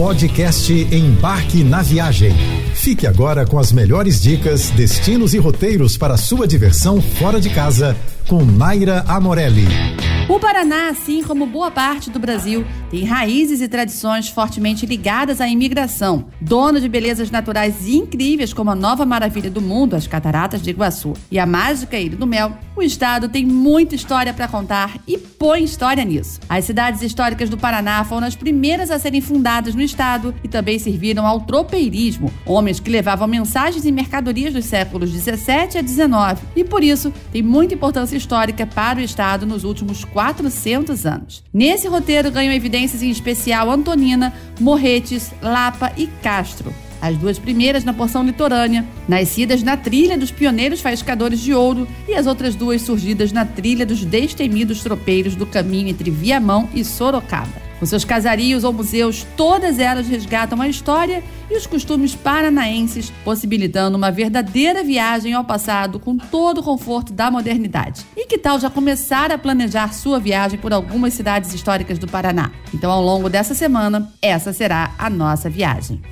Podcast Embarque na Viagem. Fique agora com as melhores dicas, destinos e roteiros para sua diversão fora de casa com Naira Amorelli. O Paraná, assim como boa parte do Brasil, tem raízes e tradições fortemente ligadas à imigração. Dono de belezas naturais incríveis como a nova maravilha do mundo, as Cataratas de Iguaçu, e a mágica Ilha do Mel, o estado tem muita história para contar e põe história nisso. As cidades históricas do Paraná foram as primeiras a serem fundadas no estado e também serviram ao tropeirismo, homens que levavam mensagens e mercadorias dos séculos 17 a 19, e por isso tem muita importância histórica para o estado nos últimos 400 anos. Nesse roteiro ganham evidências em especial Antonina, Morretes, Lapa e Castro. As duas primeiras na porção litorânea, nascidas na trilha dos pioneiros faiscadores de ouro, e as outras duas surgidas na trilha dos destemidos tropeiros do caminho entre Viamão e Sorocaba. Com seus casarios ou museus, todas elas resgatam a história e os costumes paranaenses, possibilitando uma verdadeira viagem ao passado com todo o conforto da modernidade. E que tal já começar a planejar sua viagem por algumas cidades históricas do Paraná? Então, ao longo dessa semana, essa será a nossa viagem.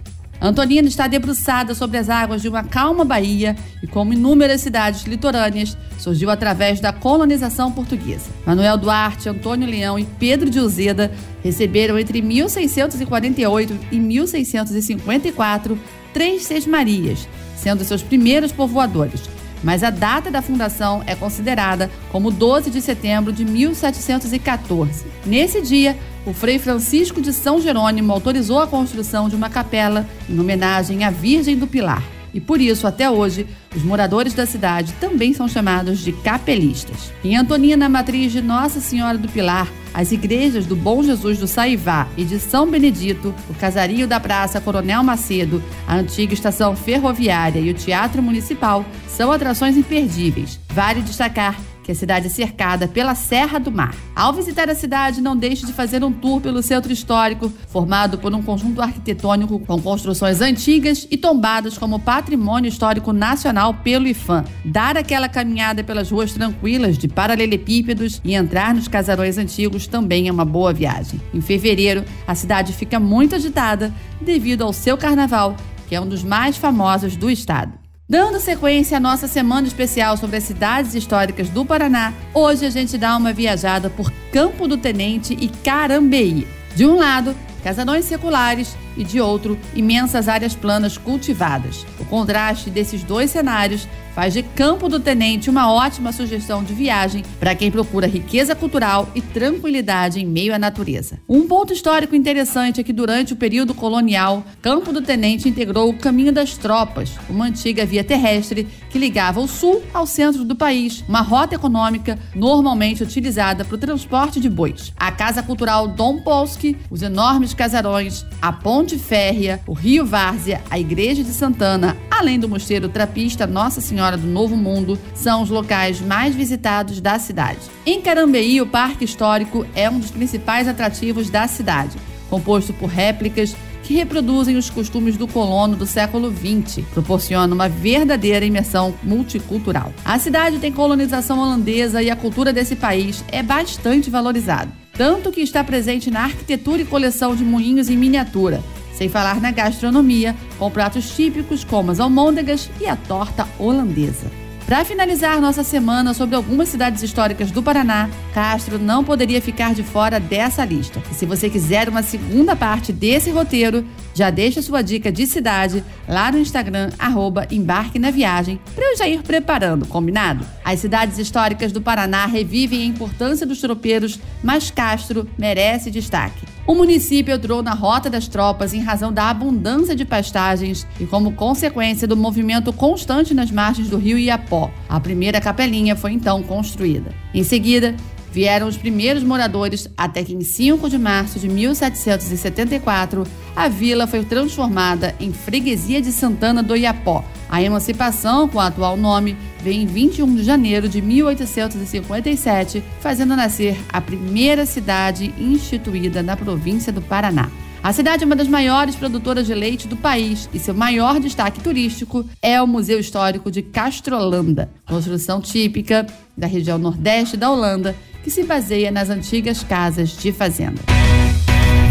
Antonina está debruçada sobre as águas de uma calma baía e, como inúmeras cidades litorâneas, surgiu através da colonização portuguesa. Manuel Duarte, Antônio Leão e Pedro de Uzeda receberam entre 1648 e 1654 três Sesmarias, sendo seus primeiros povoadores. Mas a data da fundação é considerada como 12 de setembro de 1714. Nesse dia, o Frei Francisco de São Jerônimo autorizou a construção de uma capela em homenagem à Virgem do Pilar. E por isso, até hoje, os moradores da cidade também são chamados de capelistas. Em Antonina, matriz de Nossa Senhora do Pilar, as igrejas do Bom Jesus do Saivá e de São Benedito, o Casario da Praça Coronel Macedo, a antiga estação ferroviária e o Teatro Municipal são atrações imperdíveis. Vale destacar que a cidade é cercada pela Serra do Mar. Ao visitar a cidade, não deixe de fazer um tour pelo centro histórico, formado por um conjunto arquitetônico com construções antigas e tombadas como patrimônio histórico nacional pelo IFAM. Dar aquela caminhada pelas ruas tranquilas de paralelepípedos e entrar nos casarões antigos também é uma boa viagem. Em fevereiro, a cidade fica muito agitada devido ao seu carnaval, que é um dos mais famosos do estado. Dando sequência à nossa semana especial sobre as cidades históricas do Paraná, hoje a gente dá uma viajada por Campo do Tenente e Carambeí. De um lado, casarões seculares e de outro, imensas áreas planas cultivadas. O contraste desses dois cenários faz de Campo do Tenente uma ótima sugestão de viagem para quem procura riqueza cultural e tranquilidade em meio à natureza. Um ponto histórico interessante é que durante o período colonial, Campo do Tenente integrou o Caminho das Tropas, uma antiga via terrestre que ligava o sul ao centro do país, uma rota econômica normalmente utilizada para o transporte de bois. A Casa Cultural Dom Polski, os enormes casarões, a Ponte Férrea, o Rio Várzea, a Igreja de Santana, além do Mosteiro Trapista Nossa Senhora do Novo Mundo, são os locais mais visitados da cidade. Em Carambeí, o Parque Histórico é um dos principais atrativos da cidade, composto por réplicas que reproduzem os costumes do colono do século XX, proporciona uma verdadeira imersão multicultural. A cidade tem colonização holandesa e a cultura desse país é bastante valorizada, tanto que está presente na arquitetura e coleção de moinhos em miniatura, sem falar na gastronomia, com pratos típicos como as almôndegas e a torta holandesa. Para finalizar nossa semana sobre algumas cidades históricas do Paraná, Castro não poderia ficar de fora dessa lista. E se você quiser uma segunda parte desse roteiro, já deixa sua dica de cidade lá no Instagram, arroba Embarque na Viagem, para eu já ir preparando, combinado? As cidades históricas do Paraná revivem a importância dos tropeiros, mas Castro merece destaque. O município entrou na rota das tropas em razão da abundância de pastagens e como consequência do movimento constante nas margens do rio Iapó. A primeira capelinha foi então construída. Em seguida, vieram os primeiros moradores até que em 5 de março de 1774 a vila foi transformada em Freguesia de Santana do Iapó. A emancipação, com o atual nome, vem em 21 de janeiro de 1857, fazendo nascer a primeira cidade instituída na província do Paraná. A cidade é uma das maiores produtoras de leite do país e seu maior destaque turístico é o Museu Histórico de Castrolanda, construção típica da região nordeste da Holanda, que se baseia nas antigas casas de fazenda.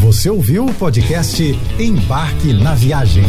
Você ouviu o podcast Embarque na Viagem.